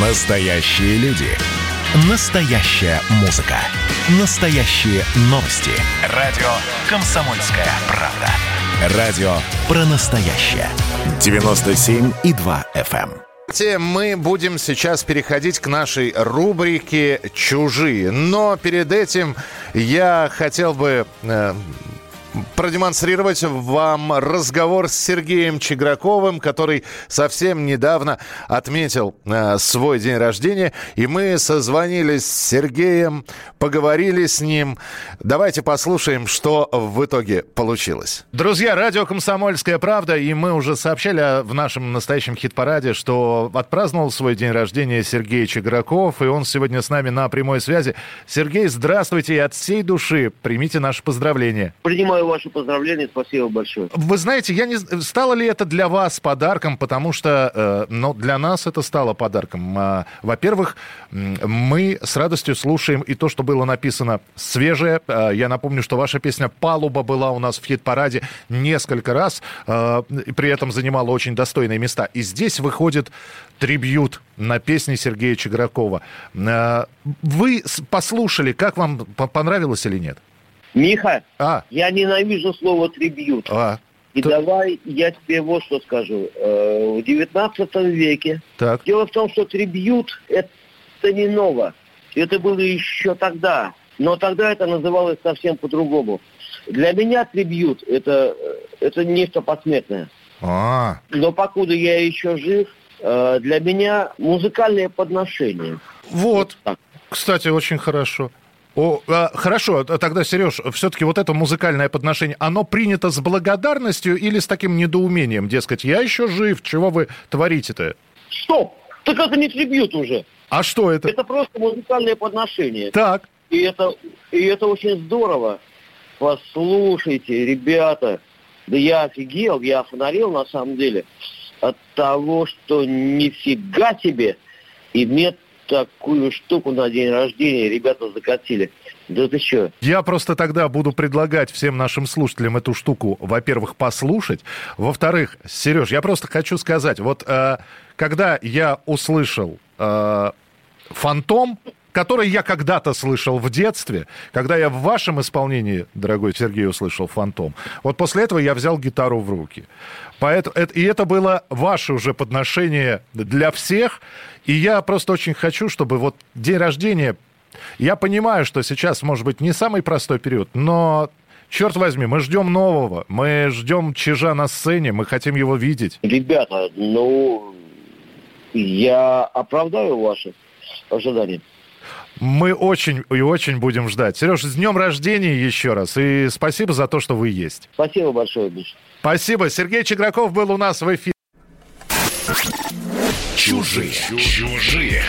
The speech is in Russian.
Настоящие люди. Настоящая музыка. Настоящие новости. Радио «Комсомольская правда». Радио про настоящее. 97,2 FM. Мы будем сейчас переходить к нашей рубрике «Чужие». Но перед этим я хотел бы э, продемонстрировать вам разговор с Сергеем Чеграковым, который совсем недавно отметил э, свой день рождения. И мы созвонились с Сергеем, поговорили с ним. Давайте послушаем, что в итоге получилось. Друзья, радио «Комсомольская правда», и мы уже сообщали в нашем настоящем хит-параде, что отпраздновал свой день рождения Сергей Чеграков, и он сегодня с нами на прямой связи. Сергей, здравствуйте, и от всей души примите наши поздравления. Принимаю ваши поздравления, спасибо большое. Вы знаете, я не стало ли это для вас подарком, потому что, э, ну, для нас это стало подарком. Э, во-первых, мы с радостью слушаем и то, что было написано свежее. Э, я напомню, что ваша песня "Палуба" была у нас в хит-параде несколько раз, э, при этом занимала очень достойные места. И здесь выходит трибют на песни Сергея Чегракова. Э, вы послушали, как вам понравилось или нет? Миха, а? я ненавижу слово трибют. А. И Т... давай я тебе вот что скажу. Э, в 19 веке так. дело в том, что трибют это не ново. Это было еще тогда. Но тогда это называлось совсем по-другому. Для меня трибют это, это нечто посмертное. А. Но покуда я еще жив, э, для меня музыкальное подношение. Вот. вот Кстати, очень хорошо. О, а, хорошо, тогда, Сереж, все-таки вот это музыкальное подношение, оно принято с благодарностью или с таким недоумением? Дескать, я еще жив, чего вы творите-то? Стоп! Так это не трибют уже. А что это? Это просто музыкальное подношение. Так. И это, и это очень здорово. Послушайте, ребята, да я офигел, я офонарел на самом деле от того, что нифига себе иметь такую штуку на день рождения ребята закатили. Да ты что? Я просто тогда буду предлагать всем нашим слушателям эту штуку, во-первых, послушать. Во-вторых, Сереж, я просто хочу сказать, вот э, когда я услышал э, «Фантом», который я когда-то слышал в детстве, когда я в вашем исполнении, дорогой Сергей, услышал «Фантом». Вот после этого я взял гитару в руки. Поэтому, и это было ваше уже подношение для всех. И я просто очень хочу, чтобы вот день рождения... Я понимаю, что сейчас, может быть, не самый простой период, но черт возьми, мы ждем нового, мы ждем Чижа на сцене, мы хотим его видеть. Ребята, ну, я оправдаю ваши ожидания. Мы очень и очень будем ждать. Сереж, с днем рождения еще раз. И спасибо за то, что вы есть. Спасибо большое, Миша. Спасибо. Сергей Чеграков был у нас в эфире. Чужие. Чужие.